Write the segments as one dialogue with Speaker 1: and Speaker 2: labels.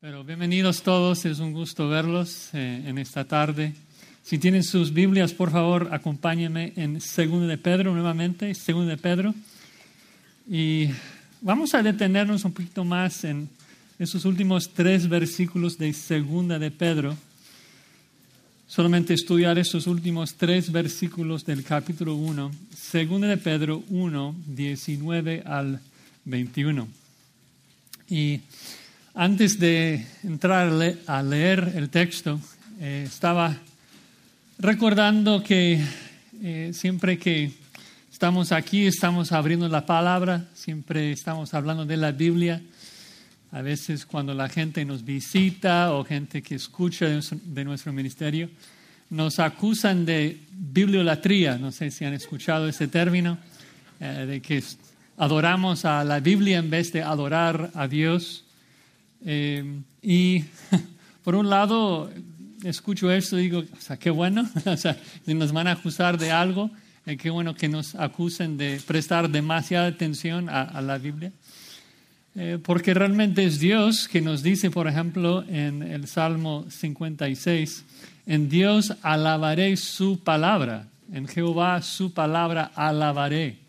Speaker 1: Pero bienvenidos todos, es un gusto verlos eh, en esta tarde. Si tienen sus Biblias, por favor, acompáñenme en Segundo de Pedro nuevamente, Segundo de Pedro. Y vamos a detenernos un poquito más en esos últimos tres versículos de Segunda de Pedro. Solamente estudiar esos últimos tres versículos del capítulo 1, Segunda de Pedro 1, 19 al 21. Y antes de entrar a leer el texto, eh, estaba recordando que eh, siempre que estamos aquí, estamos abriendo la palabra, siempre estamos hablando de la Biblia. A veces cuando la gente nos visita o gente que escucha de nuestro, ministerio, nos acusan de bibliolatría. No sé si han escuchado ese término, eh, de que adoramos a la Biblia en vez de adorar a Dios. Eh, y por un lado, escucho esto y digo, o sea, qué bueno, o sea, si nos van a acusar de algo, eh, qué bueno que nos acusen de prestar demasiada atención a, la Biblia. Eh, porque realmente es Dios que nos dice, por ejemplo, en el Salmo 56, en Dios alabaré su palabra, en Jehová su palabra alabaré.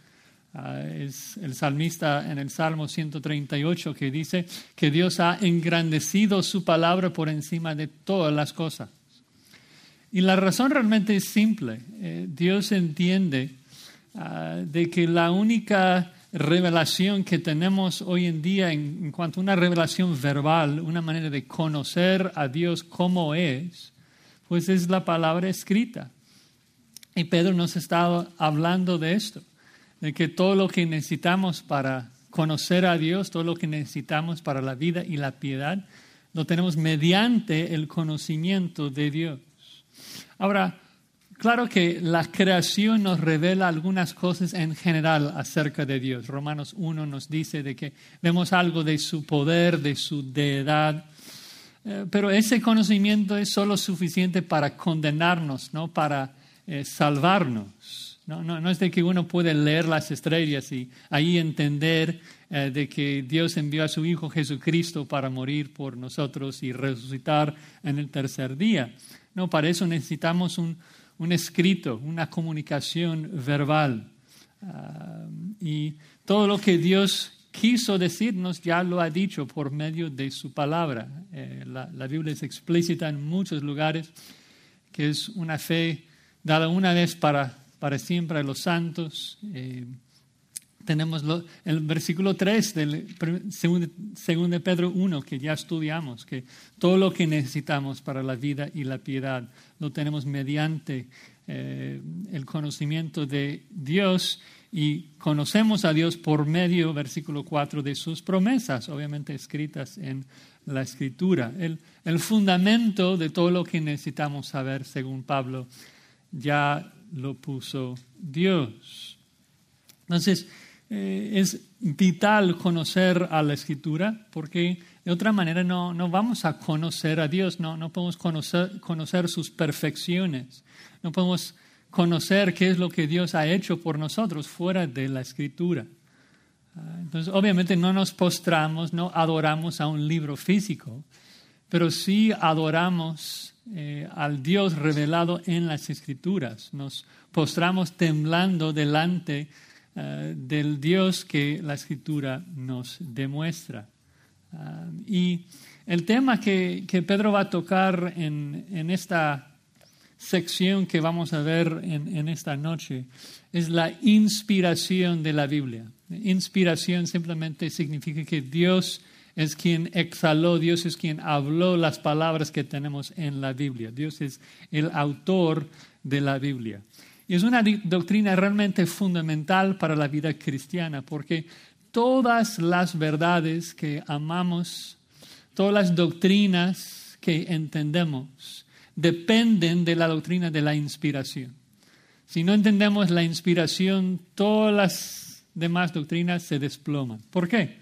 Speaker 1: Ah, es el salmista en el Salmo 138 que dice que Dios ha engrandecido su palabra por encima de todas las cosas. Y la razón realmente es simple. Eh, Dios entiende ah, de que la única revelación que tenemos hoy en día en, en, cuanto a una revelación verbal, una manera de conocer a Dios como es, pues es la palabra escrita. Y Pedro nos estado hablando de esto de que todo lo que necesitamos para conocer a Dios, todo lo que necesitamos para la vida y la piedad, lo tenemos mediante el conocimiento de Dios. Ahora, claro que la creación nos revela algunas cosas en general acerca de Dios. Romanos 1 nos dice de que vemos algo de su poder, de su deidad, eh, pero ese conocimiento es solo suficiente para condenarnos, no para eh, salvarnos. No, no, no es de que uno puede leer las estrellas y ahí entender eh, de que Dios envió a su Hijo Jesucristo para morir por nosotros y resucitar en el tercer día. No, para eso necesitamos un, un escrito, una comunicación verbal. Ah, y todo lo que Dios quiso decirnos ya lo ha dicho por medio de su palabra. Eh, la, la Biblia es explícita en muchos lugares que es una fe dada una vez para para siempre a los santos. Eh, tenemos el versículo 3 del 2 de Pedro 1 que ya estudiamos, que todo lo que necesitamos para la vida y la piedad lo tenemos mediante eh, el conocimiento de Dios y conocemos a Dios por medio, versículo 4, de sus promesas, obviamente escritas en la escritura. El, el fundamento de todo lo que necesitamos saber, según Pablo, ya lo puso Dios. Entonces, eh, es vital conocer a la escritura porque de otra manera no, no vamos a conocer a Dios, no, no podemos conocer, conocer sus perfecciones, no podemos conocer qué es lo que Dios ha hecho por nosotros fuera de la escritura. Ah, entonces, obviamente no nos postramos, no adoramos a un libro físico, pero sí adoramos eh, al Dios revelado en las Escrituras. Nos postramos temblando delante eh, del Dios que la Escritura nos demuestra. Ah, y el tema que, Pedro va a tocar en, esta sección que vamos a ver en, en, esta noche es la inspiración de la Biblia. Inspiración simplemente significa que Dios es quien exhaló, Dios es quien habló las palabras que tenemos en la Biblia. Dios es el autor de la Biblia. Y es una doctrina realmente fundamental para la vida cristiana, porque todas las verdades que amamos, todas las doctrinas que entendemos, dependen de la doctrina de la inspiración. Si no entendemos la inspiración, todas las demás doctrinas se desploman. ¿Por qué?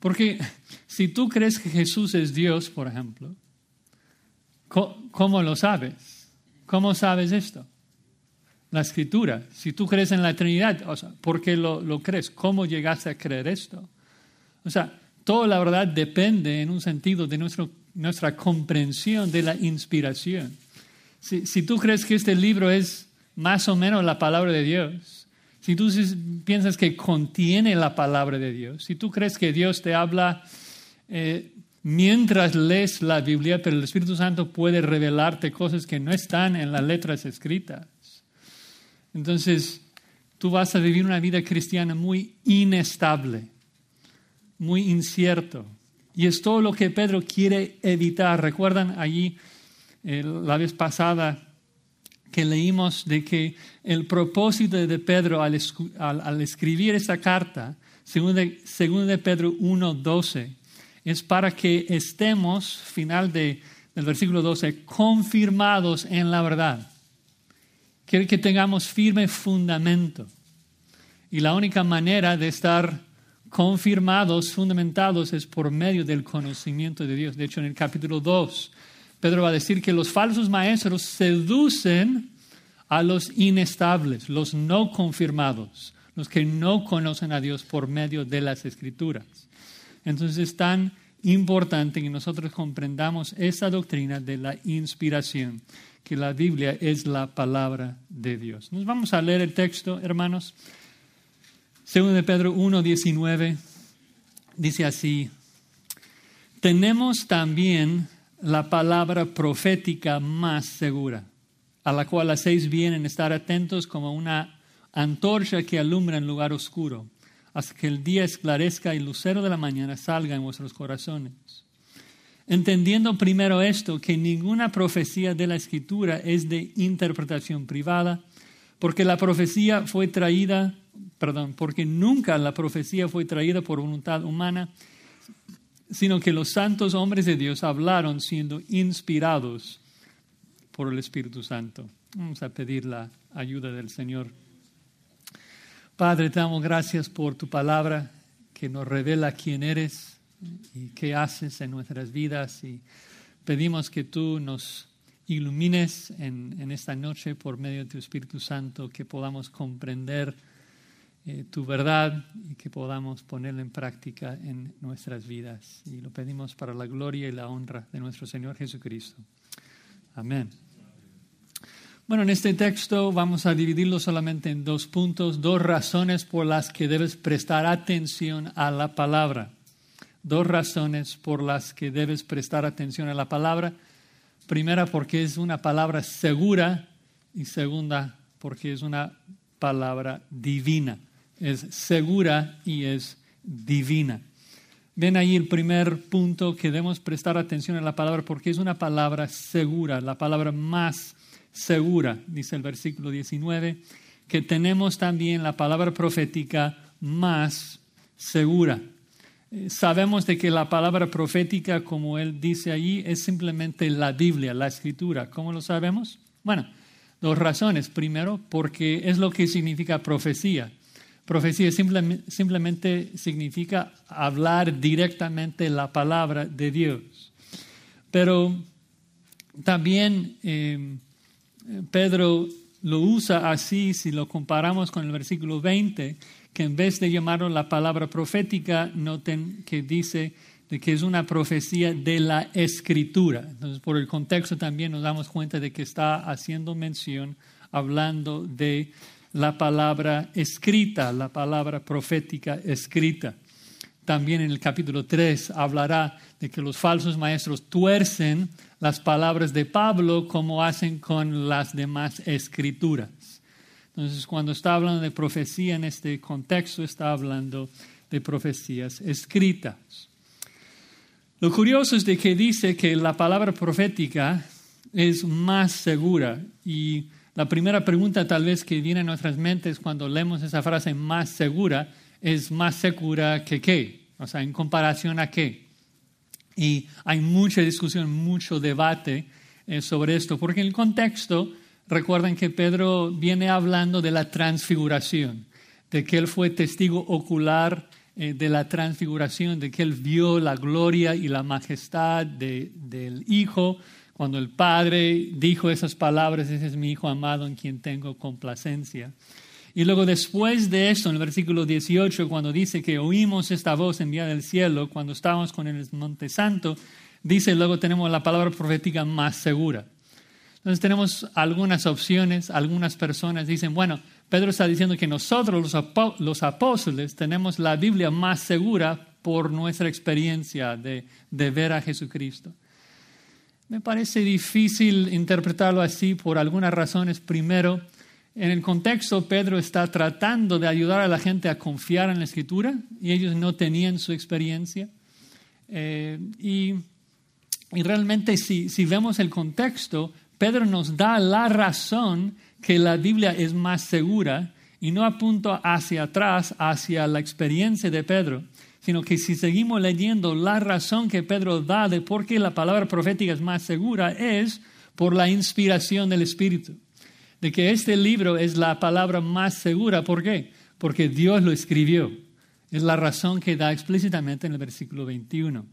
Speaker 1: Porque si tú crees que Jesús es Dios, por ejemplo, ¿cómo lo sabes? ¿Cómo sabes esto? La escritura. Si tú crees en la Trinidad, o sea, ¿por qué lo, lo crees? ¿Cómo llegaste a creer esto? O sea, toda la verdad depende en un sentido de nuestro, nuestra comprensión de la inspiración. Si, si tú crees que este libro es más o menos la palabra de Dios, si tú piensas que contiene la palabra de Dios, si tú crees que Dios te habla eh, mientras lees la Biblia, pero el Espíritu Santo puede revelarte cosas que no están en las letras escritas, entonces tú vas a vivir una vida cristiana muy inestable, muy incierto. Y es todo lo que Pedro quiere evitar. ¿Recuerdan allí eh, la vez pasada que leímos de que el propósito de Pedro al, escribir esta carta, según de, según de Pedro 1.12, es para que estemos, final de, del versículo 12, confirmados en la verdad. Quiere que tengamos firme fundamento. Y la única manera de estar confirmados, fundamentados, es por medio del conocimiento de Dios. De hecho, en el capítulo 2, Pedro va a decir que los falsos maestros seducen a los inestables, los no confirmados, los que no conocen a Dios por medio de las escrituras. Entonces es tan importante que nosotros comprendamos esa doctrina de la inspiración, que la Biblia es la palabra de Dios. Nos vamos a leer el texto, hermanos. Segundo de Pedro 1, 19, dice así, tenemos también la palabra profética más segura, a la cual hacéis bien en estar atentos como una antorcha que alumbra en lugar oscuro, hasta que el día esclarezca y el lucero de la mañana salga en vuestros corazones. Entendiendo primero esto, que ninguna profecía de la Escritura es de interpretación privada, porque la profecía fue traída, perdón, porque nunca la profecía fue traída por voluntad humana, sino que los santos hombres de Dios hablaron siendo inspirados por el Espíritu Santo. Vamos a pedir la ayuda del Señor. Padre, te damos gracias por tu palabra que nos revela quién eres y qué haces en nuestras vidas y pedimos que tú nos ilumines en, en esta noche por medio de tu Espíritu Santo, que podamos comprender eh, tu verdad y que podamos ponerla en práctica en nuestras vidas. Y lo pedimos para la gloria y la honra de nuestro Señor Jesucristo. Amén. Bueno, en este texto vamos a dividirlo solamente en dos puntos, dos razones por las que debes prestar atención a la palabra. Dos razones por las que debes prestar atención a la palabra. Primera, porque es una palabra segura y segunda, porque es una palabra divina es segura y es divina. Ven ahí el primer punto que debemos prestar atención a la palabra porque es una palabra segura, la palabra más segura, dice el versículo 19, que tenemos también la palabra profética más segura. Eh, sabemos de que la palabra profética, como él dice allí, es simplemente la Biblia, la escritura. ¿Cómo lo sabemos? Bueno, dos razones. Primero, porque es lo que significa profecía. Profecía simplemente, significa hablar directamente la palabra de Dios. Pero también em, Pedro lo usa así si lo comparamos con el versículo 20, que en vez de llamarlo la palabra profética, noten que dice que es una profecía de la escritura. Entonces, por el contexto también nos damos cuenta de que está haciendo mención, hablando de la palabra escrita, la palabra profética escrita. También en el capítulo 3 hablará de que los falsos maestros tuercen las palabras de Pablo como hacen con las demás escrituras. Entonces, cuando está hablando de profecía en este contexto, está hablando de profecías escritas. Lo curioso es de que dice que la palabra profética es más segura y la primera pregunta tal vez que viene a nuestras mentes cuando leemos esa frase más segura es más segura que qué, o sea, en comparación a qué. Y hay mucha discusión, mucho debate eh, sobre esto, porque en el contexto, recuerden que Pedro viene hablando de la transfiguración, de que él fue testigo ocular eh, de la transfiguración, de que él vio la gloria y la majestad del Hijo, cuando el Padre dijo esas palabras, ese es mi Hijo amado en quien tengo complacencia. Y luego después de esto, en el versículo 18, cuando dice que oímos esta voz enviada del cielo, cuando estábamos con el Monte Santo, dice luego tenemos la palabra profética más segura. Entonces tenemos algunas opciones, algunas personas dicen, bueno, Pedro está diciendo que nosotros los, apóstoles tenemos la Biblia más segura por nuestra experiencia de, de ver a Jesucristo. Me parece difícil interpretarlo así por algunas razones. Primero, en el contexto, Pedro está tratando de ayudar a la gente a confiar en la escritura y ellos no tenían su experiencia. Eh, y, y, realmente si, si vemos el contexto, Pedro nos da la razón que la Biblia es más segura y no apunta hacia atrás, hacia la experiencia de Pedro, sino que si seguimos leyendo, la razón que Pedro da de por qué la palabra profética es más segura es por la inspiración del Espíritu de que este libro es la palabra más segura. ¿Por qué? Porque Dios lo escribió. Es la razón que da explícitamente en el versículo 21.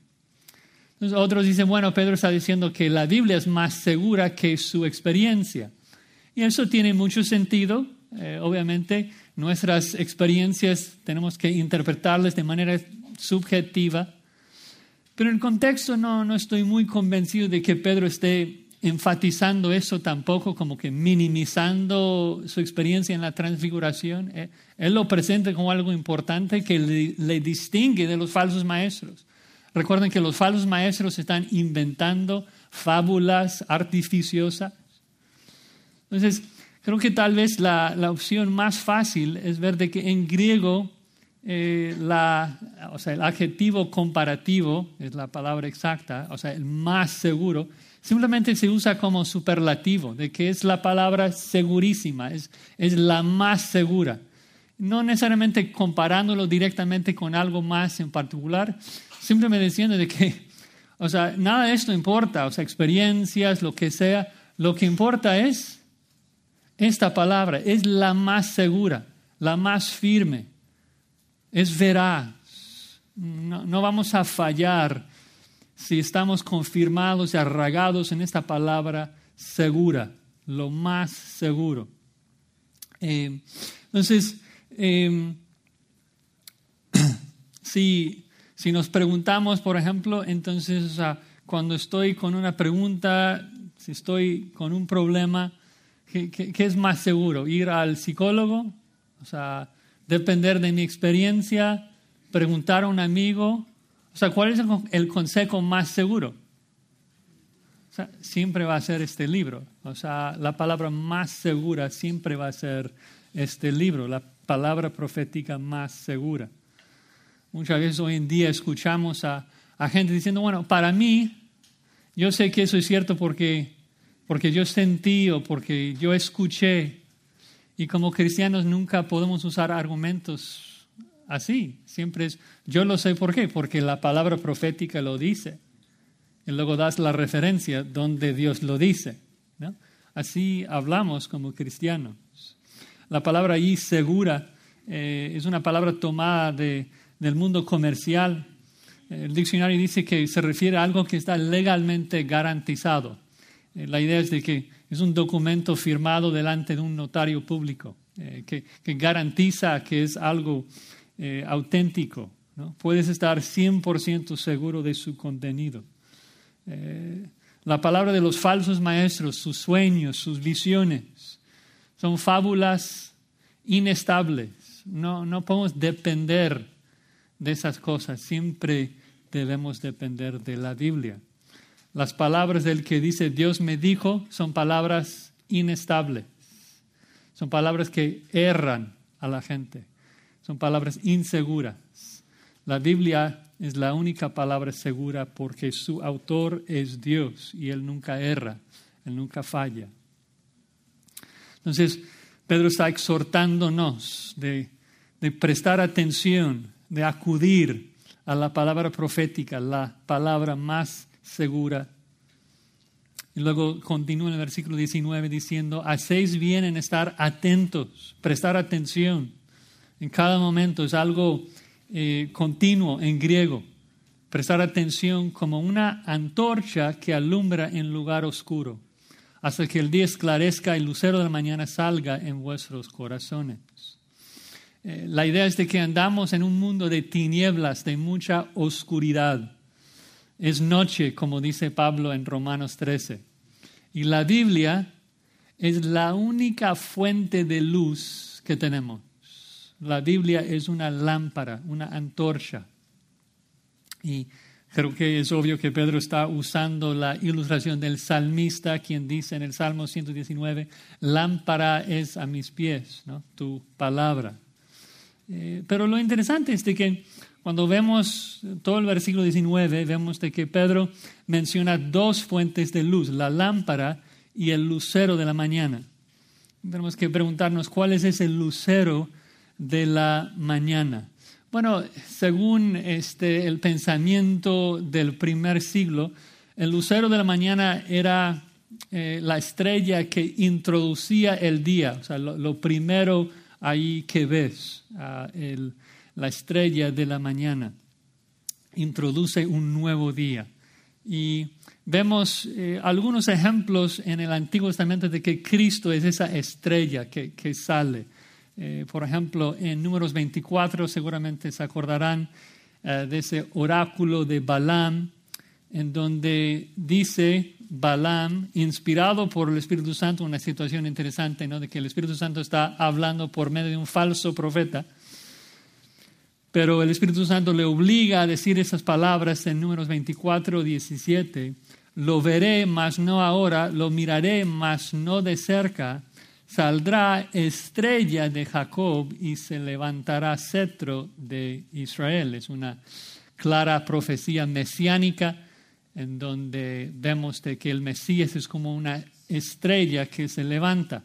Speaker 1: Entonces, otros dicen, bueno, Pedro está diciendo que la Biblia es más segura que su experiencia. Y eso tiene mucho sentido. Eh, obviamente, nuestras experiencias tenemos que interpretarlas de manera subjetiva. Pero en el contexto no, no estoy muy convencido de que Pedro esté enfatizando eso tampoco, como que minimizando su experiencia en la transfiguración. Eh, él lo presenta como algo importante que le, distingue de los falsos maestros. Recuerden que los falsos maestros están inventando fábulas artificiosas. Entonces, creo que tal vez la, opción más fácil es ver de que en griego eh, la, o sea, el adjetivo comparativo es la palabra exacta, o sea, el más seguro, Simplemente se usa como superlativo, de que es la palabra segurísima, es, es la más segura. No necesariamente comparándolo directamente con algo más en particular, simplemente diciendo de que, o sea, nada de esto importa, o sea, experiencias, lo que sea, lo que importa es esta palabra, es la más segura, la más firme, es veraz. No, vamos a fallar si estamos confirmados y arragados en esta palabra segura, lo más seguro. Eh, entonces, em, si, si, nos preguntamos, por ejemplo, entonces, cuando estoy con una pregunta, si estoy con un problema, ¿qué, qué es más seguro? ¿Ir al psicólogo? O sea, depender de mi experiencia, preguntar a un amigo, o sea, ¿cuál es el consejo más seguro? O sea, siempre va a ser este libro. O sea, la palabra más segura siempre va a ser este libro, la palabra profética más segura. Muchas veces hoy en día escuchamos a, gente diciendo, bueno, para mí, yo sé que eso es cierto porque, porque yo sentí o porque yo escuché. Y como cristianos nunca podemos usar argumentos así. Siempre es, yo lo sé por qué, porque la palabra profética lo dice. Y luego das la referencia donde Dios lo dice. Así hablamos como cristianos. La palabra ahí segura eh, es una palabra tomada de, del mundo comercial. El diccionario dice que se refiere a algo que está legalmente garantizado. Eh, la idea es de que es un documento firmado delante de un notario público eh, que, que, garantiza que es algo eh, auténtico. ¿no? Puedes estar 100% seguro de su contenido. Eh, la palabra de los falsos maestros, sus sueños, sus visiones, son fábulas inestables. No, no podemos depender de esas cosas. Siempre debemos depender de la Biblia. Las palabras del que dice Dios me dijo son palabras inestables. Son palabras que erran a la gente. Son palabras inseguras. La Biblia es la única palabra segura porque su autor es Dios y Él nunca erra, Él nunca falla. Entonces, Pedro está exhortándonos de, de prestar atención, de acudir a la palabra profética, la palabra más segura. Y luego continúa en el versículo 19 diciendo, hacéis bien en estar atentos, prestar atención en cada momento, es algo eh, continuo en griego. Prestar atención como una antorcha que alumbra en lugar oscuro, hasta que el día esclarezca y el lucero de la mañana salga en vuestros corazones. Eh, la idea es de que andamos en un mundo de tinieblas, de mucha oscuridad. Es noche, como dice Pablo en Romanos 13. Y la Biblia es la única fuente de luz que tenemos. La Biblia es una lámpara, una antorcha. Y creo que es obvio que Pedro está usando la ilustración del salmista, quien dice en el Salmo 119, lámpara es a mis pies, tu palabra. Eh, pero lo interesante es de que cuando vemos todo el versículo 19, vemos de que Pedro menciona dos fuentes de luz, la lámpara y el lucero de la mañana. Tenemos que preguntarnos cuál es ese lucero de la mañana. Bueno, según este, el pensamiento del primer siglo, el lucero de la mañana era eh, la estrella que introducía el día, o sea, lo, primero ahí que ves, ah, la estrella de la mañana, introduce un nuevo día. Y vemos eh, algunos ejemplos en el Antiguo Testamento de que Cristo es esa estrella que, que sale. Eh, por ejemplo, en números 24 seguramente se acordarán eh, de ese oráculo de Balaam, en donde dice Balaam, inspirado por el Espíritu Santo, una situación interesante, ¿no? de que el Espíritu Santo está hablando por medio de un falso profeta, pero el Espíritu Santo le obliga a decir esas palabras en números 24, 17, lo veré, mas no ahora, lo miraré, mas no de cerca, saldrá estrella de Jacob y se levantará cetro de Israel. Es una clara profecía mesiánica en donde vemos de que el Mesías es como una estrella que se levanta.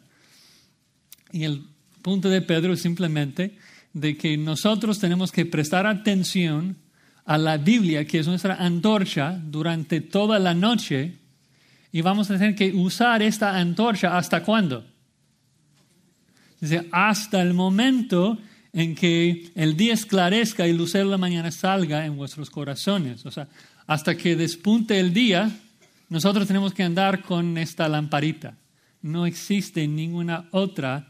Speaker 1: Y el punto de Pedro simplemente de que nosotros tenemos que prestar atención a la Biblia, que es nuestra antorcha, durante toda la noche, y vamos a tener que usar esta antorcha hasta cuándo? Dice, hasta el momento en que el día esclarezca y el lucero de la mañana salga en vuestros corazones. O sea, hasta que despunte el día, nosotros tenemos que andar con esta lamparita. No existe ninguna otra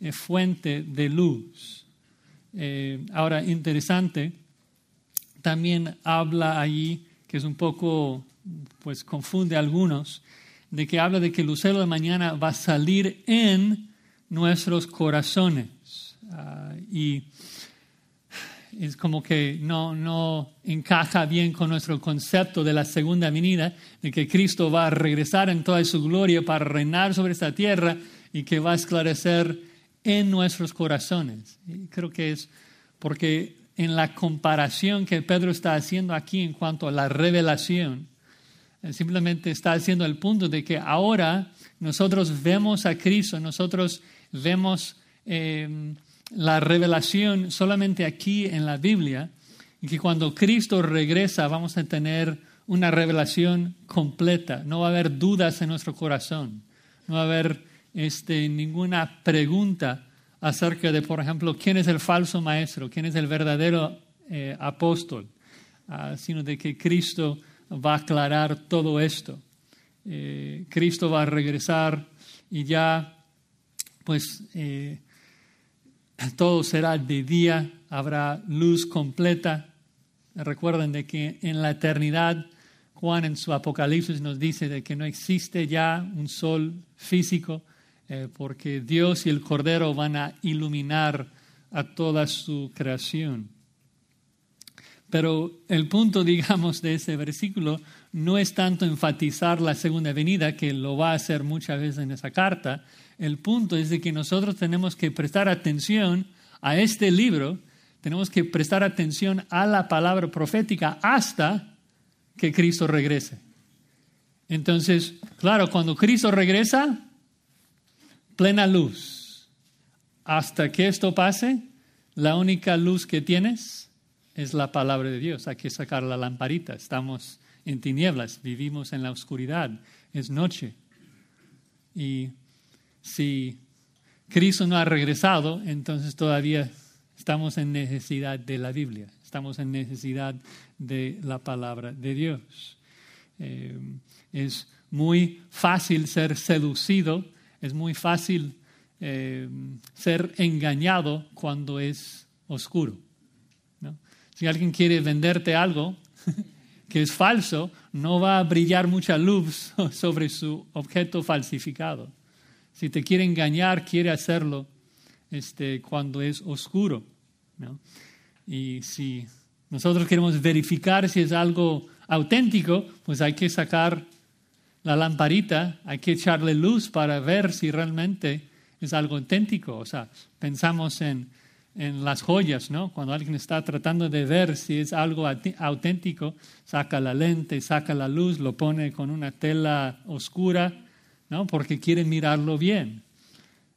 Speaker 1: eh, fuente de luz. Eh, ahora, interesante, también habla allí, que es un poco, pues confunde a algunos, de que habla de que el lucero de mañana va a salir en nuestros corazones. Ah, y es como que no, no encaja bien con nuestro concepto de la segunda venida, de que Cristo va a regresar en toda su gloria para reinar sobre esta tierra y que va a esclarecer en nuestros corazones. Y creo que es porque en la comparación que Pedro está haciendo aquí en cuanto a la revelación, eh, simplemente está haciendo el punto de que ahora nosotros vemos a Cristo, nosotros vemos em, la revelación solamente aquí en la Biblia y que cuando Cristo regresa vamos a tener una revelación completa. No va a haber dudas en nuestro corazón. No va a haber este, ninguna pregunta acerca de, por ejemplo, quién es el falso maestro, quién es el verdadero eh, apóstol, ah, sino de que Cristo va a aclarar todo esto. Eh, Cristo va a regresar y ya pues eh, todo será de día, habrá luz completa. Recuerden de que en la eternidad, Juan en su Apocalipsis nos dice de que no existe ya un sol físico, eh, porque Dios y el Cordero van a iluminar a toda su creación. Pero el punto, digamos, de ese versículo no es tanto enfatizar la segunda venida, que lo va a hacer muchas veces en esa carta, el punto es de que nosotros tenemos que prestar atención a este libro, tenemos que prestar atención a la palabra profética hasta que Cristo regrese. Entonces, claro, cuando Cristo regresa, plena luz. Hasta que esto pase, la única luz que tienes es la palabra de Dios. Hay que sacar la lamparita. Estamos en tinieblas, vivimos en la oscuridad, es noche. Y si Cristo no ha regresado, entonces todavía estamos en necesidad de la Biblia, estamos en necesidad de la palabra de Dios. Eh, es muy fácil ser seducido, es muy fácil eh, ser engañado cuando es oscuro. Si alguien quiere venderte algo que es falso, no va a brillar mucha luz sobre su objeto falsificado. Si te quiere engañar, quiere hacerlo este, cuando es oscuro. Y si nosotros queremos verificar si es algo auténtico, pues hay que sacar la lamparita, hay que echarle luz para ver si realmente es algo auténtico. O sea, pensamos en, en las joyas, ¿no? Cuando alguien está tratando de ver si es algo auténtico, saca la lente, saca la luz, lo pone con una tela oscura, ¿no? Porque quiere mirarlo bien.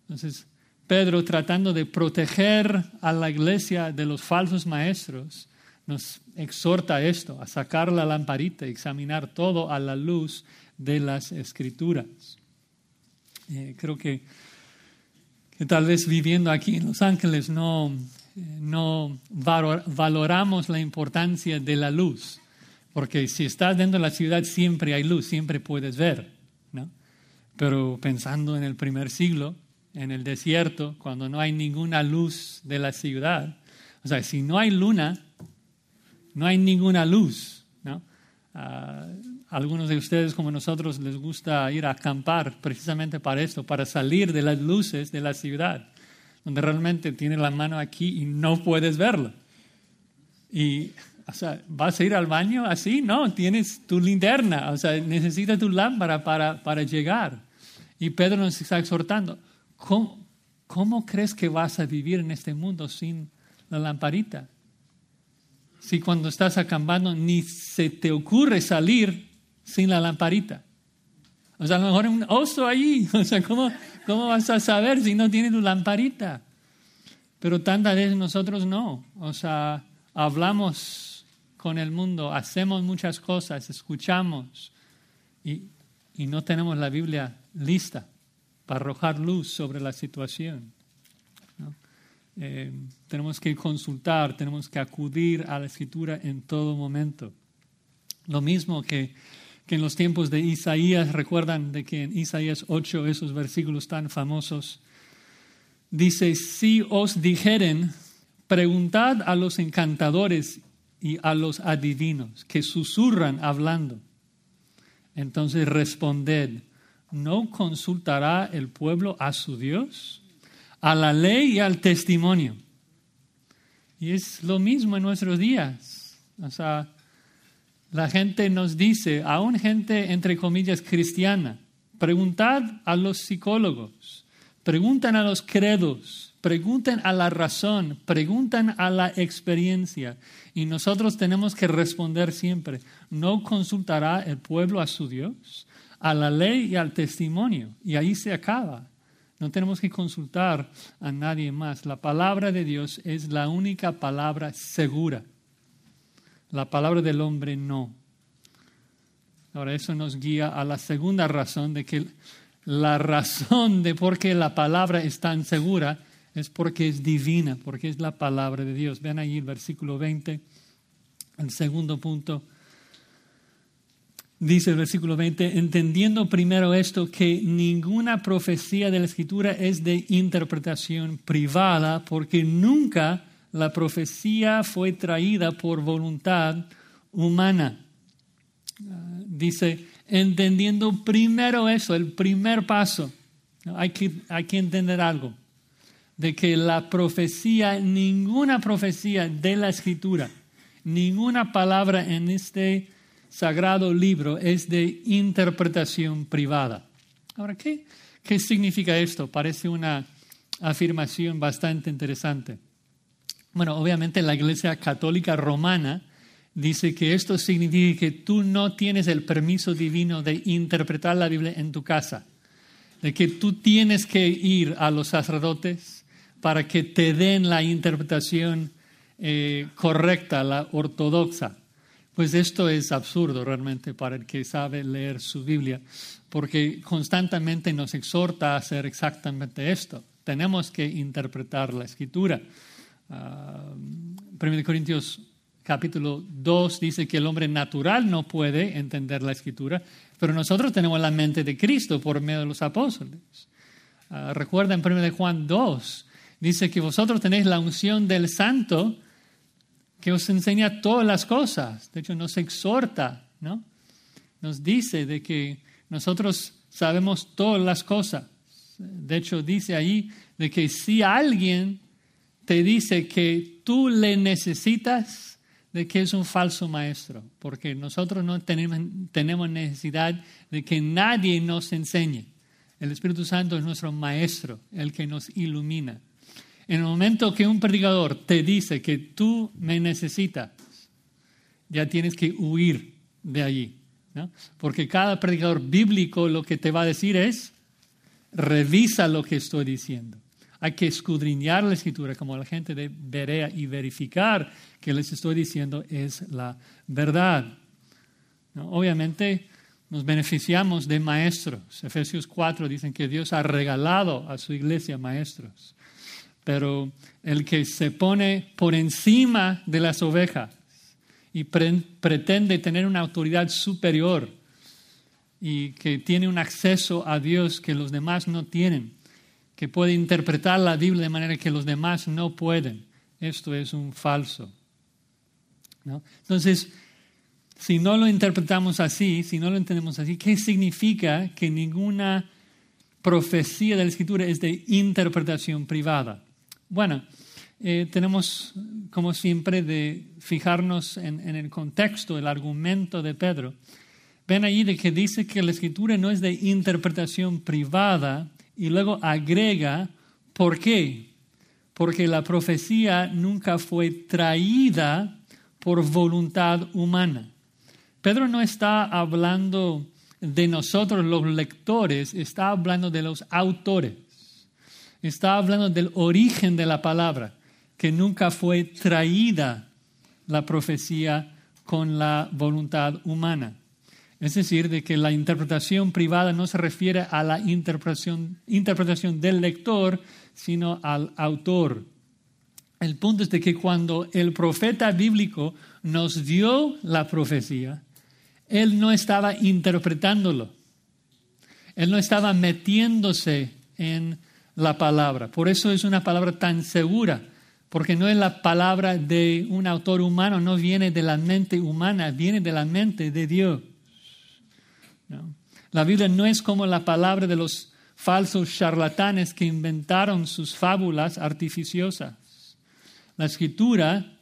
Speaker 1: Entonces, Pedro, tratando de proteger a la iglesia de los falsos maestros, nos exhorta a esto, a sacar la lamparita, examinar todo a la luz de las escrituras. Eh, creo que, tal vez viviendo aquí en Los Ángeles no, no valoramos la importancia de la luz, porque si estás dentro de la ciudad siempre hay luz, siempre puedes ver, ¿no? Pero pensando en el primer siglo, en el desierto, cuando no hay ninguna luz de la ciudad, o sea, si no hay luna, no hay ninguna luz, ¿no? Algunos de ustedes, como nosotros, les gusta ir a acampar precisamente para esto, para salir de las luces de la ciudad, donde realmente tienes la mano aquí y no puedes verlo. Y, o sea, ¿vas a ir al baño así? No, tienes tu linterna, o sea, necesitas tu lámpara para, para llegar. Y Pedro nos está exhortando, ¿cómo, ¿cómo crees que vas a vivir en este mundo sin la lamparita? Si cuando estás acampando ni se te ocurre salir sin la lamparita. O sea, a lo mejor un oso ahí. O sea, ¿cómo, ¿cómo vas a saber si no tiene tu lamparita? Pero tantas veces nosotros no. O sea, hablamos con el mundo, hacemos muchas cosas, escuchamos y, y no tenemos la Biblia lista para arrojar luz sobre la situación. Eh, tenemos que consultar, tenemos que acudir a la escritura en todo momento. Lo mismo que que en los tiempos de Isaías, recuerdan de que en Isaías 8, esos versículos tan famosos, dice, si os dijeren, preguntad a los encantadores y a los adivinos que susurran hablando. Entonces responded, ¿no consultará el pueblo a su Dios? A la ley y al testimonio. Y es lo mismo en nuestros días. O sea, la gente nos dice, aún gente entre comillas cristiana, preguntad a los psicólogos, preguntan a los credos, preguntan a la razón, preguntan a la experiencia. Y nosotros tenemos que responder siempre, ¿no consultará el pueblo a su Dios? A la ley y al testimonio. Y ahí se acaba. No tenemos que consultar a nadie más. La palabra de Dios es la única palabra segura. La palabra del hombre no. Ahora eso nos guía a la segunda razón de que la razón de por qué la palabra es tan segura es porque es divina, porque es la palabra de Dios. Vean ahí el versículo 20, el segundo punto. Dice el versículo 20, entendiendo primero esto, que ninguna profecía de la Escritura es de interpretación privada, porque nunca la profecía fue traída por voluntad humana. Dice, entendiendo primero eso, el primer paso. Hay que, hay que entender algo, de que la profecía, ninguna profecía de la escritura, ninguna palabra en este sagrado libro es de interpretación privada. Ahora, ¿qué, qué significa esto? Parece una afirmación bastante interesante. Bueno, obviamente la Iglesia Católica Romana dice que esto significa que tú no tienes el permiso divino de interpretar la Biblia en tu casa, de que tú tienes que ir a los sacerdotes para que te den la interpretación eh, correcta, la ortodoxa. Pues esto es absurdo realmente para el que sabe leer su Biblia, porque constantemente nos exhorta a hacer exactamente esto. Tenemos que interpretar la escritura. 1 ah, Corintios capítulo 2 dice que el hombre natural no puede entender la escritura, pero nosotros tenemos la mente de Cristo por medio de los apóstoles. Uh, recuerda en 1 Juan 2, dice que vosotros tenéis la unción del santo que os enseña todas las cosas. De hecho, nos exhorta, ¿no? Nos dice de que nosotros sabemos todas las cosas. De hecho, dice ahí de que si alguien te dice que tú le necesitas, de que es un falso maestro, porque nosotros no tenemos, necesidad de que nadie nos enseñe. El Espíritu Santo es nuestro maestro, el que nos ilumina. En el momento que un predicador te dice que tú me necesitas, ya tienes que huir de allí. ¿no? Porque cada predicador bíblico lo que te va a decir es, revisa lo que estoy diciendo. Hay que escudriñar la escritura como la gente de Berea y verificar que les estoy diciendo es la verdad. Obviamente nos beneficiamos de maestros. Efesios 4 dicen que Dios ha regalado a su iglesia maestros. Pero el que se pone por encima de las ovejas y pretende tener una autoridad superior y que tiene un acceso a Dios que los demás no tienen, que puede interpretar la Biblia de manera que los demás no pueden. Esto es un falso. Entonces, si no lo interpretamos así, si no lo entendemos así, ¿qué significa que ninguna profecía de la Escritura es de interpretación privada? Bueno, eh, tenemos, como siempre, de fijarnos en, en, el contexto, el argumento de Pedro. Ven ahí de que dice que la Escritura no es de interpretación privada, y luego agrega, ¿por qué? Porque la profecía nunca fue traída por voluntad humana. Pedro no está hablando de nosotros los lectores, está hablando de los autores. Está hablando del origen de la palabra, que nunca fue traída la profecía con la voluntad humana. Es decir, de que la interpretación privada no se refiere a la interpretación, interpretación del lector, sino al autor. El punto es de que cuando el profeta bíblico nos dio la profecía, él no estaba interpretándolo. Él no estaba metiéndose en la palabra. Por eso es una palabra tan segura, porque no es la palabra de un autor humano, no viene de la mente humana, viene de la mente de Dios. La Biblia no es como la palabra de los falsos charlatanes que inventaron sus fábulas artificiosas. La escritura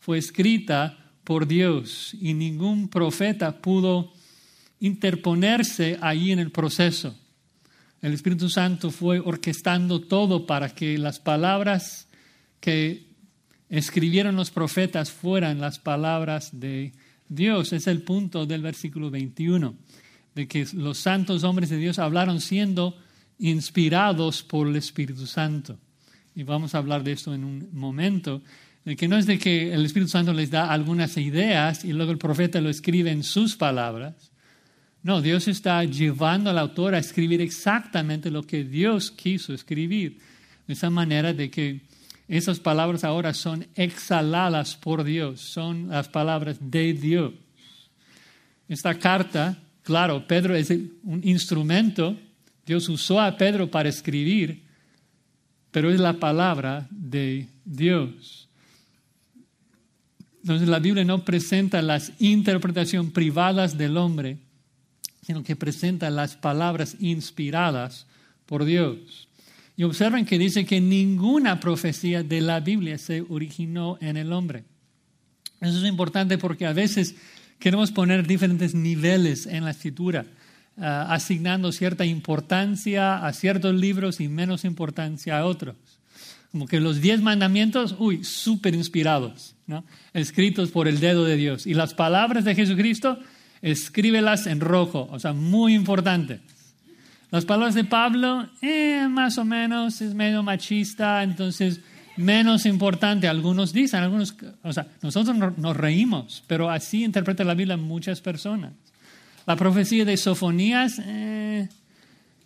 Speaker 1: fue escrita por Dios y ningún profeta pudo interponerse ahí en el proceso. El Espíritu Santo fue orquestando todo para que las palabras que escribieron los profetas fueran las palabras de Dios. Es el punto del versículo 21 de que los santos hombres de Dios hablaron siendo inspirados por el Espíritu Santo. Y vamos a hablar de esto en un momento, de que no es de que el Espíritu Santo les da algunas ideas y luego el profeta lo escribe en sus palabras. No, Dios está llevando al autor a escribir exactamente lo que Dios quiso escribir. De esa manera de que esas palabras ahora son exhaladas por Dios, son las palabras de Dios. Esta carta Claro, Pedro es un instrumento, Dios usó a Pedro para escribir, pero es la palabra de Dios. Entonces la Biblia no presenta las interpretaciones privadas del hombre, sino que presenta las palabras inspiradas por Dios. Y observen que dice que ninguna profecía de la Biblia se originó en el hombre. Eso es importante porque a veces Queremos poner diferentes niveles en la escritura, ah, asignando cierta importancia a ciertos libros y menos importancia a otros. Como que los diez mandamientos, uy, súper inspirados, ¿no? escritos por el dedo de Dios. Y las palabras de Jesucristo, escríbelas en rojo, o sea, muy importante. Las palabras de Pablo, eh, más o menos, es medio machista, entonces menos importante, algunos dicen, algunos, o sea, nosotros nos reímos, pero así interpreta la Biblia muchas personas. La profecía de Sofonías, eh,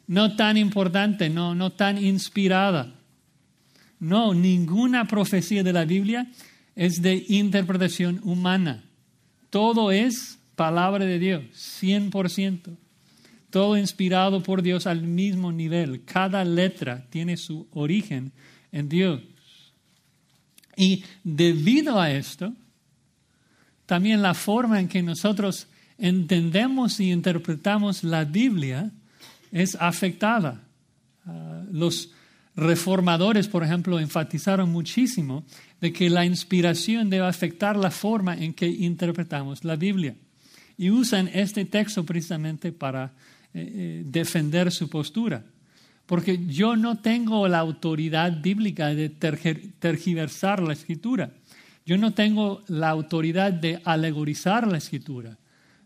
Speaker 1: no tan importante, no, no tan inspirada. No, ninguna profecía de la Biblia es de interpretación humana. Todo es palabra de Dios, 100%. todo inspirado por Dios al mismo nivel. Cada letra tiene su origen en Dios. Y debido a esto, también la forma en que nosotros entendemos y interpretamos la Biblia es afectada. Ah, los reformadores, por ejemplo, enfatizaron muchísimo de que la inspiración debe afectar la forma en que interpretamos la Biblia. Y usan este texto precisamente para eh, eh, defender su postura. Porque yo no tengo la autoridad bíblica de tergiversar la escritura. Yo no tengo la autoridad de alegorizar la escritura,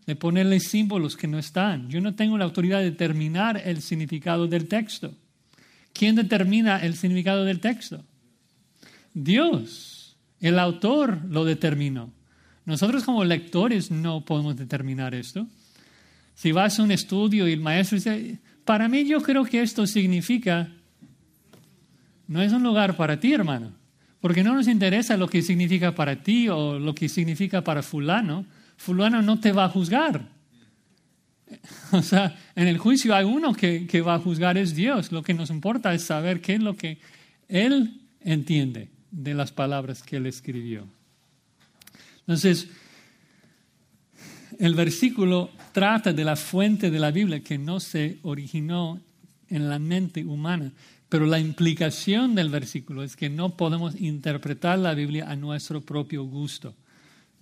Speaker 1: de ponerle símbolos que no están. Yo no tengo la autoridad de determinar el significado del texto. ¿Quién determina el significado del texto? Dios. El autor lo determinó. Nosotros como lectores no podemos determinar esto. Si vas a un estudio y el maestro dice, para mí yo creo que esto significa, no es un lugar para ti, hermano, porque no nos interesa lo que significa para ti o lo que significa para fulano. Fulano no te va a juzgar. O sea, en el juicio hay uno que, que va a juzgar, es Dios. Lo que nos importa es saber qué es lo que Él entiende de las palabras que Él escribió. Entonces, el versículo trata de la fuente de la Biblia que no se originó en la mente humana, pero la implicación del versículo es que no podemos interpretar la Biblia a nuestro propio gusto.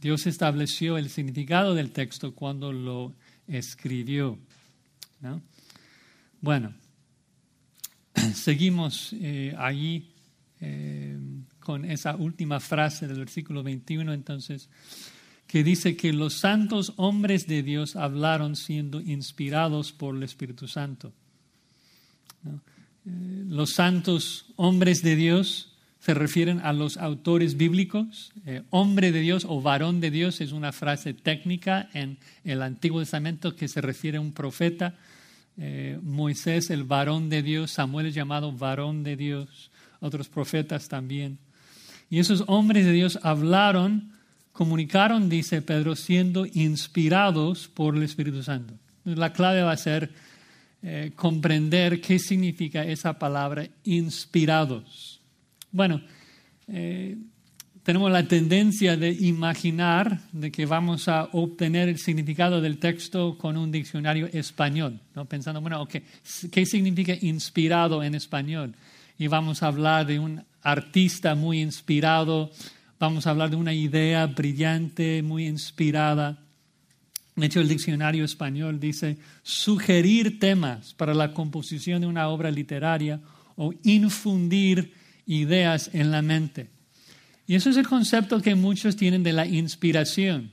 Speaker 1: Dios estableció el significado del texto cuando lo escribió. Bueno, seguimos eh, allí eh, con esa última frase del versículo 21, entonces, que dice que los santos hombres de Dios hablaron siendo inspirados por el Espíritu Santo. Eh, los santos hombres de Dios se refieren a los autores bíblicos. Eh, hombre de Dios o varón de Dios es una frase técnica en el Antiguo Testamento que se refiere a un profeta. Eh, Moisés, el varón de Dios, Samuel es llamado varón de Dios, otros profetas también. Y esos hombres de Dios hablaron, comunicaron, dice Pedro, siendo inspirados por el Espíritu Santo. La clave va a ser eh, comprender qué significa esa palabra inspirados. Bueno, eh, tenemos la tendencia de imaginar de que vamos a obtener el significado del texto con un diccionario español, ¿no? pensando, bueno, ¿qué significa inspirado en español? Y vamos a hablar de un artista muy inspirado, vamos a hablar de una idea brillante, muy inspirada. De hecho, el diccionario español dice sugerir temas para la composición de una obra literaria o infundir ideas en la mente. Y eso es el concepto que muchos tienen de la inspiración,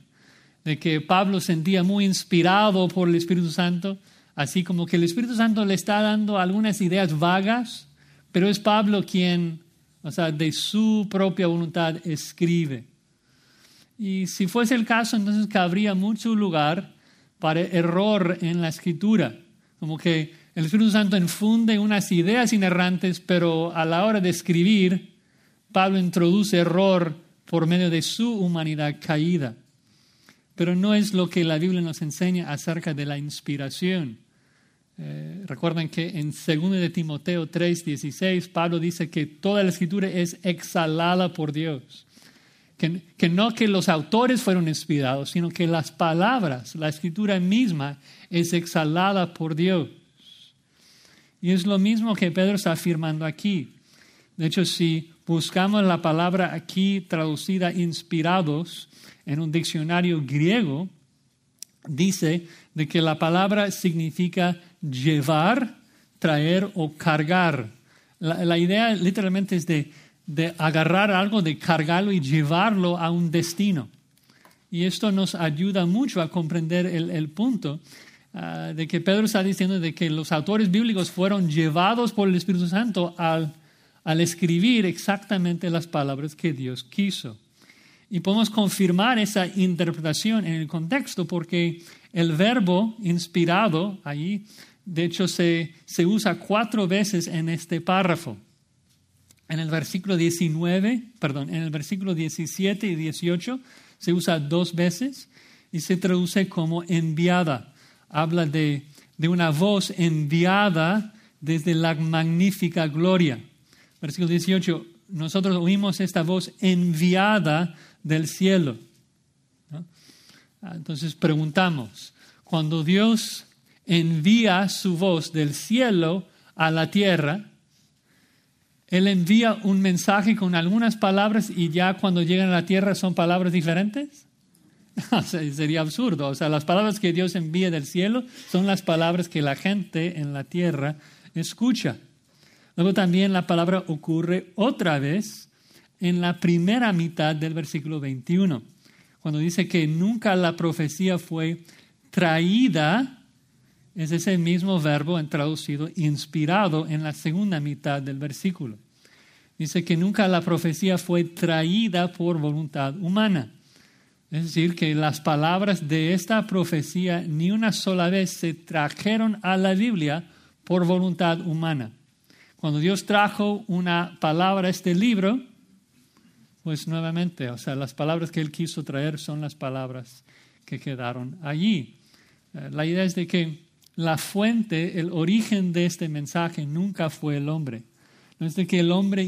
Speaker 1: de que Pablo sentía muy inspirado por el Espíritu Santo, así como que el Espíritu Santo le está dando algunas ideas vagas, pero es Pablo quien o sea, de su propia voluntad escribe. Y si fuese el caso, entonces cabría mucho lugar para error en la escritura, como que el Espíritu Santo infunde unas ideas inerrantes, pero a la hora de escribir, Pablo introduce error por medio de su humanidad caída. Pero no es lo que la Biblia nos enseña acerca de la inspiración. Eh, recuerden que en 2 de Timoteo 3:16 Pablo dice que toda la escritura es exhalada por Dios. Que, que, no que los autores fueron inspirados, sino que las palabras, la escritura misma es exhalada por Dios. Y es lo mismo que Pedro está afirmando aquí. De hecho, si buscamos la palabra aquí traducida inspirados en un diccionario griego, dice de que la palabra significa llevar, traer o cargar. La, idea literalmente es de, agarrar algo, de cargarlo y llevarlo a un destino. Y esto nos ayuda mucho a comprender el, punto ah, de que Pedro está diciendo de que los autores bíblicos fueron llevados por el Espíritu Santo al, al escribir exactamente las palabras que Dios quiso. Y podemos confirmar esa interpretación en el contexto porque el verbo inspirado ahí de hecho, se, usa cuatro veces en este párrafo. En el versículo 19, perdón, en el versículo 17 y 18 se usa dos veces y se traduce como enviada. Habla de de una voz enviada desde la magnífica gloria. Versículo 18, nosotros oímos esta voz enviada del cielo. Ah, entonces preguntamos, cuando Dios envía su voz del cielo a la tierra, Él envía un mensaje con algunas palabras y ya cuando llegan a la tierra son palabras diferentes. sería absurdo. O sea, las palabras que Dios envía del cielo son las palabras que la gente en la tierra escucha. Luego también la palabra ocurre otra vez en la primera mitad del versículo 21, cuando dice que nunca la profecía fue traída, es ese mismo verbo traducido inspirado en la segunda mitad del versículo. Dice que nunca la profecía fue traída por voluntad humana. Es decir, que las palabras de esta profecía ni una sola vez se trajeron a la Biblia por voluntad humana. Cuando Dios trajo una palabra a este libro, pues nuevamente, o sea, las palabras que Él quiso traer son las palabras que quedaron allí. Eh, la idea es de que la fuente, el origen de este mensaje nunca fue el hombre. No es de que el hombre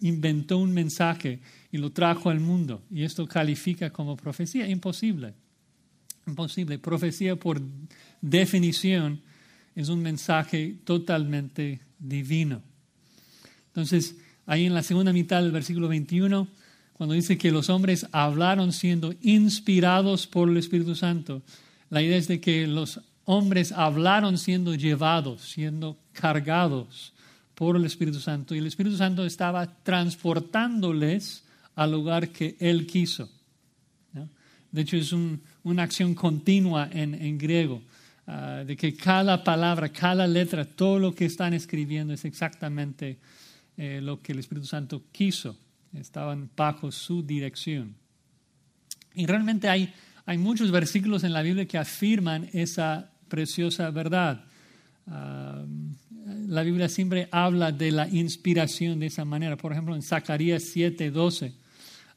Speaker 1: inventó un mensaje y lo trajo al mundo y esto califica como profecía. Imposible. Imposible. Profecía por definición es un mensaje totalmente divino. Entonces, ahí en la segunda mitad del versículo 21, cuando dice que los hombres hablaron siendo inspirados por el Espíritu Santo, la idea es de que los hombres hablaron siendo llevados, siendo cargados por el Espíritu Santo, y el Espíritu Santo estaba transportándoles al lugar que Él quiso. De hecho, es una acción continua en, griego. Ah, de que cada palabra, cada letra, todo lo que están escribiendo es exactamente eh, lo que el Espíritu Santo quiso. Estaban bajo su dirección. Y realmente hay, hay muchos versículos en la Biblia que afirman esa preciosa verdad. Ah, la Biblia siempre habla de la inspiración de esa manera. Por ejemplo, en Zacarías 7:12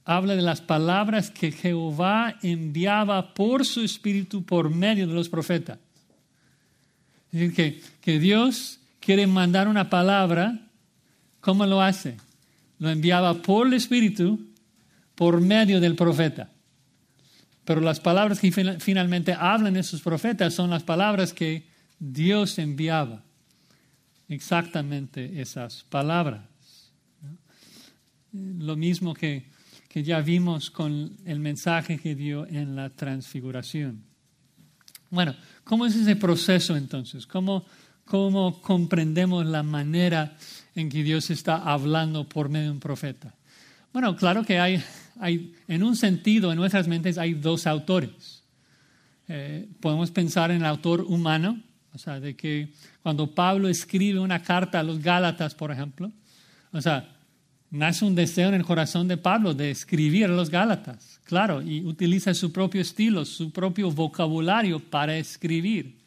Speaker 1: habla de las palabras que Jehová enviaba por su espíritu por medio de los profetas. Es decir, que, que Dios quiere mandar una palabra, ¿cómo lo hace? Lo enviaba por el Espíritu por medio del profeta. Pero las palabras que finalmente hablan esos profetas son las palabras que Dios enviaba. Exactamente esas palabras. Lo mismo que, que ya vimos con el mensaje que dio en la transfiguración. Bueno, ¿cómo es ese proceso entonces? ¿Cómo, cómo comprendemos la manera en que Dios está hablando por medio de un profeta? Bueno, claro que hay, hay en un sentido, en nuestras mentes hay dos autores. Eh, podemos pensar en el autor humano, o sea, de que cuando Pablo escribe una carta a los Gálatas, por ejemplo, o sea, nace un deseo en el corazón de Pablo de escribir a los Gálatas, claro, y utiliza su propio estilo, su propio vocabulario para escribir.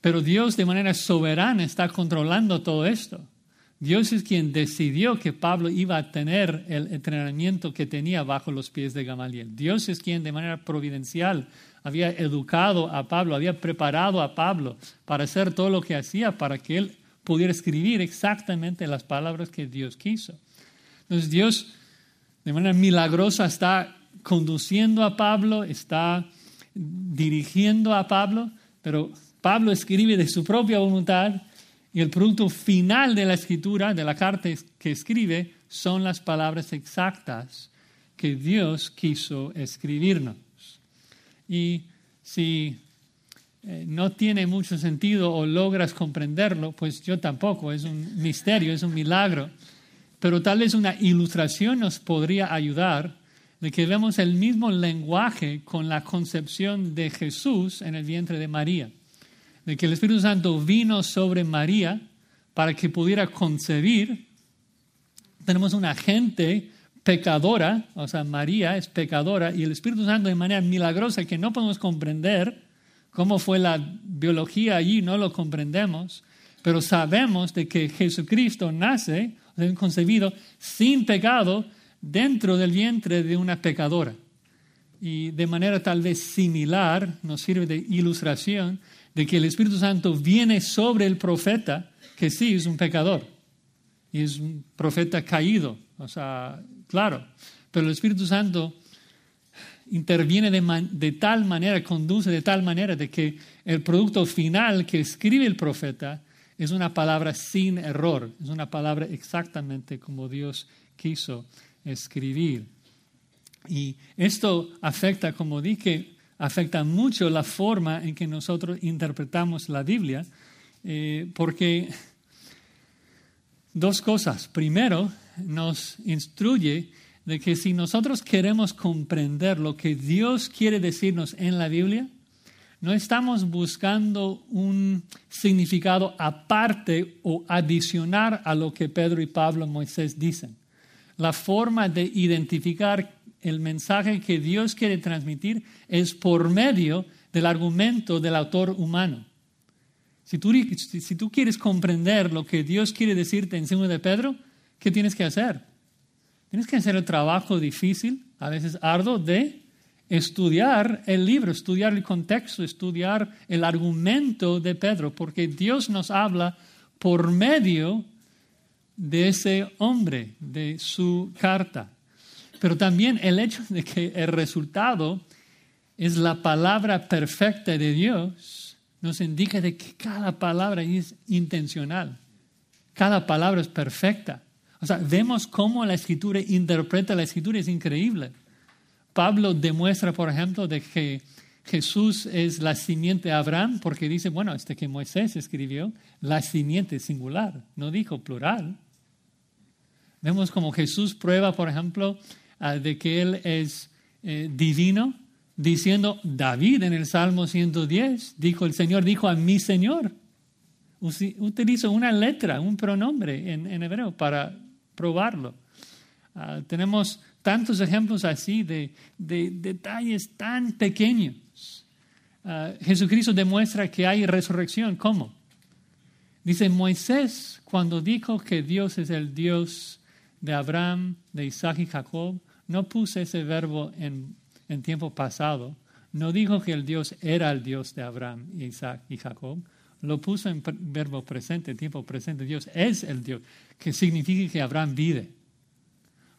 Speaker 1: Pero Dios de manera soberana está controlando todo esto. Dios es quien decidió que Pablo iba a tener el entrenamiento que tenía bajo los pies de Gamaliel. Dios es quien de manera providencial había educado a Pablo, había preparado a Pablo para hacer todo lo que hacía para que él pudiera escribir exactamente las palabras que Dios quiso. Entonces Dios de manera milagrosa está conduciendo a Pablo, está dirigiendo a Pablo, pero Pablo escribe de su propia voluntad y el producto final de la escritura, de la carta que escribe, son las palabras exactas que Dios quiso escribirnos. Y si eh, no tiene mucho sentido o logras comprenderlo, pues yo tampoco, es un misterio, es un milagro pero tal vez una ilustración nos podría ayudar de que vemos el mismo lenguaje con la concepción de Jesús en el vientre de María, de que el Espíritu Santo vino sobre María para que pudiera concebir. Tenemos una gente pecadora, o sea, María es pecadora y el Espíritu Santo de manera milagrosa que no podemos comprender cómo fue la biología allí, no lo comprendemos, pero sabemos de que Jesucristo nace concebido sin pecado dentro del vientre de una pecadora. Y de manera tal vez similar, nos sirve de ilustración, de que el Espíritu Santo viene sobre el profeta, que sí es un pecador y es un profeta caído, o sea, claro, pero el Espíritu Santo interviene de, de, tal manera, conduce de tal manera de que el producto final que escribe el profeta es una palabra sin error, es una palabra exactamente como Dios quiso escribir. Y esto afecta, como dije, afecta mucho la forma en que nosotros interpretamos la Biblia, eh, porque dos cosas. Primero, nos instruye de que si nosotros queremos comprender lo que Dios quiere decirnos en la Biblia, no estamos buscando un significado aparte o adicionar a lo que Pedro y Pablo y Moisés dicen. La forma de identificar el mensaje que Dios quiere transmitir es por medio del argumento del autor humano. Si tú, si tú quieres comprender lo que Dios quiere decirte en 2 de Pedro, ¿qué tienes que hacer? Tienes que hacer el trabajo difícil, a veces arduo, de estudiar el libro, estudiar el contexto, estudiar el argumento de Pedro, porque Dios nos habla por medio de ese hombre, de su carta. Pero también el hecho de que el resultado es la palabra perfecta de Dios nos indica de que cada palabra es intencional. Cada palabra es perfecta. O sea, vemos cómo la escritura interpreta la escritura, es increíble. Pablo demuestra, por ejemplo, de que Jesús es la simiente de Abraham, porque dice, bueno, este que Moisés escribió, la simiente singular, no dijo plural. Vemos como Jesús prueba, por ejemplo, Ah, de que Él es eh, divino, diciendo, David en el Salmo 110, dijo, el Señor dijo a mi Señor. Utilizo una letra, un pronombre en, hebreo para probarlo. Ah, tenemos tantos ejemplos así de, detalles tan pequeños. Ah, Jesucristo demuestra que hay resurrección. ¿Cómo? Dice Moisés, cuando dijo que Dios es el Dios de Abraham, de Isaac y Jacob, no puse ese verbo en, en tiempo pasado. No dijo que el Dios era el Dios de Abraham, Isaac y Jacob. Lo puso en verbo presente, tiempo presente. Dios es el Dios, que significa que Abraham vive.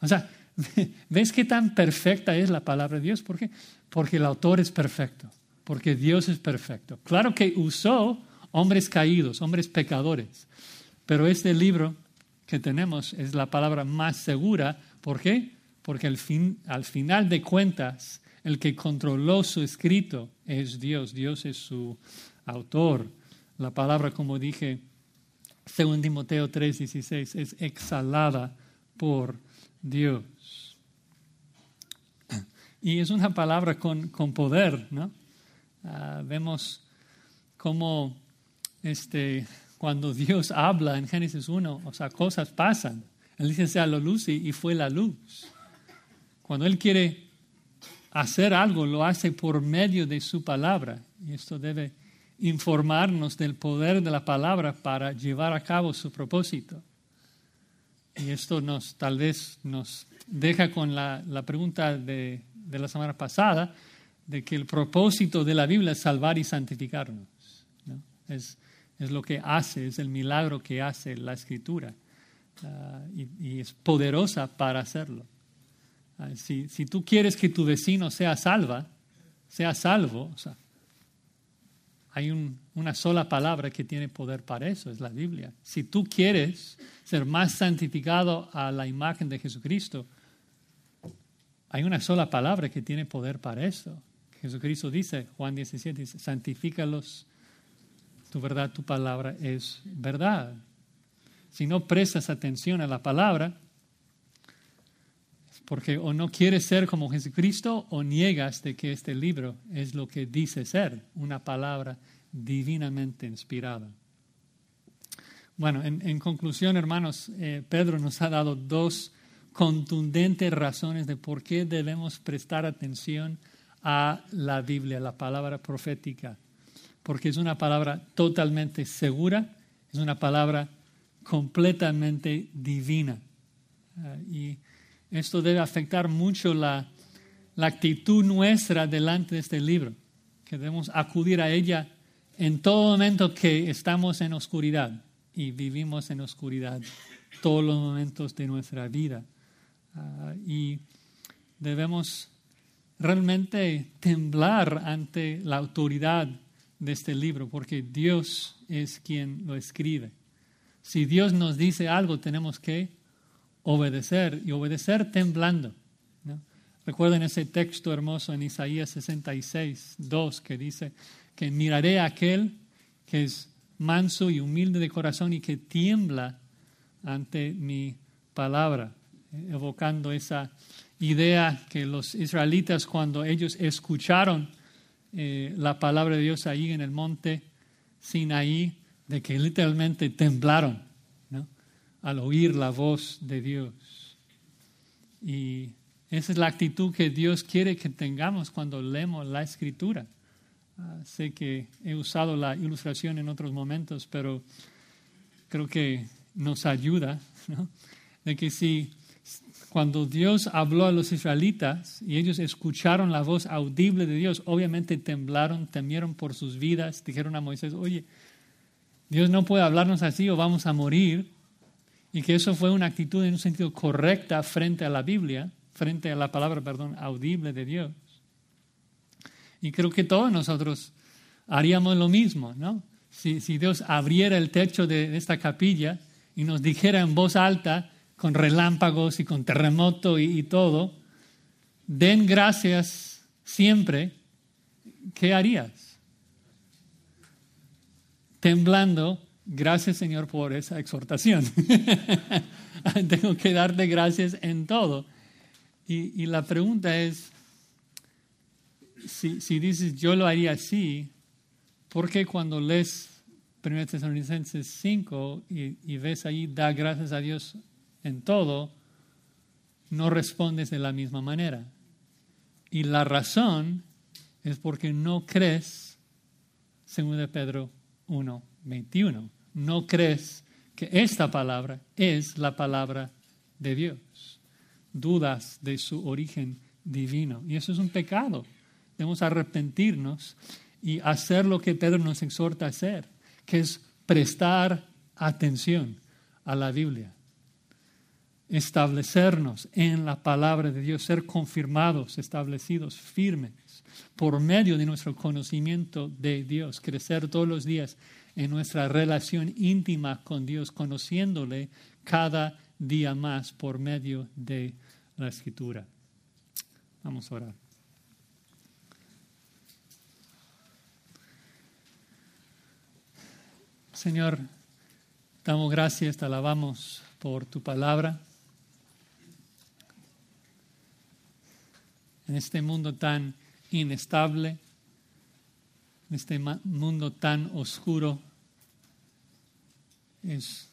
Speaker 1: O sea, ¿ves qué tan perfecta es la palabra de Dios? ¿Por qué? Porque el autor es perfecto, porque Dios es perfecto. Claro que usó hombres caídos, hombres pecadores, pero este libro que tenemos es la palabra más segura. ¿Por qué? Porque al, fin, al final de cuentas, el que controló su escrito es Dios, Dios es su autor. La palabra, como dije, según Timoteo 3:16, es exhalada por Dios. Y es una palabra con, con poder, ¿no? Ah, vemos cómo este, cuando Dios habla en Génesis 1, o sea, cosas pasan. Él dice sea la luz y fue la luz. Cuando Él quiere hacer algo, lo hace por medio de su palabra. Y esto debe informarnos del poder de la palabra para llevar a cabo su propósito. Y esto nos tal vez nos deja con la, pregunta de, la semana pasada, de que el propósito de la Biblia es salvar y santificarnos. Es, lo que hace, es el milagro que hace la escritura. Ah, y es poderosa para hacerlo. Si, tú quieres que tu vecino sea salva, sea salvo, hay una sola palabra que tiene poder para eso, es la Biblia. Si tú quieres ser más santificado a la imagen de Jesucristo, hay una sola palabra que tiene poder para eso. Jesucristo dice, Juan 17, dice, santifícalos, tu verdad, tu palabra es verdad. Si no prestas atención a la palabra, porque o no quieres ser como Jesucristo o niegas de que este libro es lo que dice ser, una palabra divinamente inspirada. Bueno, en, conclusión, hermanos, eh, Pedro nos ha dado dos contundentes razones de por qué debemos prestar atención a la Biblia, la palabra profética, porque es una palabra totalmente segura, es una palabra completamente divina. Ah, y esto debe afectar mucho la, actitud nuestra delante de este libro, que debemos acudir a ella en todo momento que estamos en oscuridad y vivimos en oscuridad todos los momentos de nuestra vida. Ah, y debemos realmente temblar ante la autoridad de este libro, porque Dios es quien lo escribe. Si Dios nos dice algo, tenemos que obedecer y obedecer temblando. Recuerden ese texto hermoso en Isaías 66, 2, que dice que miraré a aquel que es manso y humilde de corazón y que tiembla ante mi palabra, evocando esa idea que los israelitas cuando ellos escucharon eh, la palabra de Dios ahí en el monte Sinaí, de que literalmente temblaron al oír la voz de Dios. Y esa es la actitud que Dios quiere que tengamos cuando leemos la escritura. Ah, sé que he usado la ilustración en otros momentos, pero creo que nos ayuda, De que si cuando Dios habló a los israelitas y ellos escucharon la voz audible de Dios, obviamente temblaron, temieron por sus vidas, dijeron a Moisés, oye, Dios no puede hablarnos así o vamos a morir. Y que eso fue una actitud en un sentido correcta frente a la Biblia, frente a la palabra, perdón, audible de Dios. Y creo que todos nosotros haríamos lo mismo, ¿no? Si, si Dios abriera el techo de esta capilla y nos dijera en voz alta, con relámpagos y con terremoto y, todo, den gracias siempre, ¿qué harías? Temblando, gracias Señor por esa exhortación. Tengo que darte gracias en todo. Y, la pregunta es, si, si, dices yo lo haría así, ¿por qué cuando lees 1 Tesalonicenses 5 y, ves ahí, da gracias a Dios en todo, no respondes de la misma manera. Y la razón es porque no crees, según de Pedro 1, 21, no crees que esta palabra es la palabra de Dios. Dudas de su origen divino. Y eso es un pecado. Debemos arrepentirnos y hacer lo que Pedro nos exhorta a hacer, que es prestar atención a la Biblia establecernos en la palabra de Dios, ser confirmados, establecidos, firmes, por medio de nuestro conocimiento de Dios, crecer todos los días en nuestra relación íntima con Dios, conociéndole cada día más por medio de la escritura. Vamos a orar. Señor, damos gracias, te alabamos por tu palabra. en este mundo tan inestable, en este mundo tan oscuro, es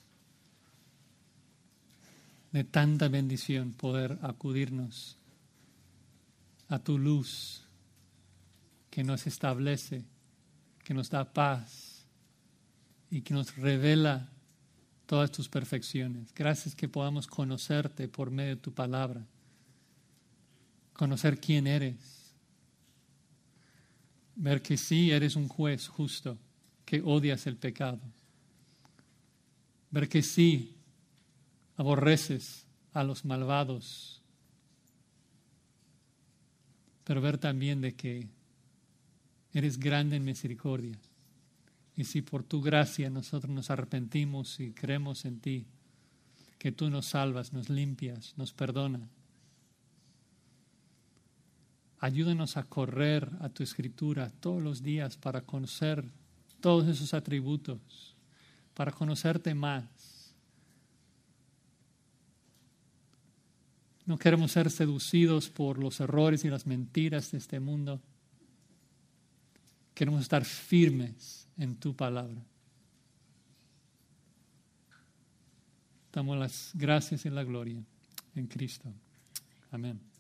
Speaker 1: de tanta bendición poder acudirnos a tu luz que nos establece, que nos da paz y que nos revela todas tus perfecciones. Gracias que podamos conocerte por medio de tu palabra conocer quién eres, ver que sí eres un juez justo, que odias el pecado, ver que sí aborreces a los malvados, pero ver también de que eres grande en misericordia. Y si por tu gracia nosotros nos arrepentimos y creemos en ti, que tú nos salvas, nos limpias, nos perdonas, Ayúdanos a correr a tu escritura todos los días para conocer todos esos atributos, para conocerte más. No queremos ser seducidos por los errores y las mentiras de este mundo. Queremos estar firmes en tu palabra. Damos las gracias y la gloria en Cristo. Amén.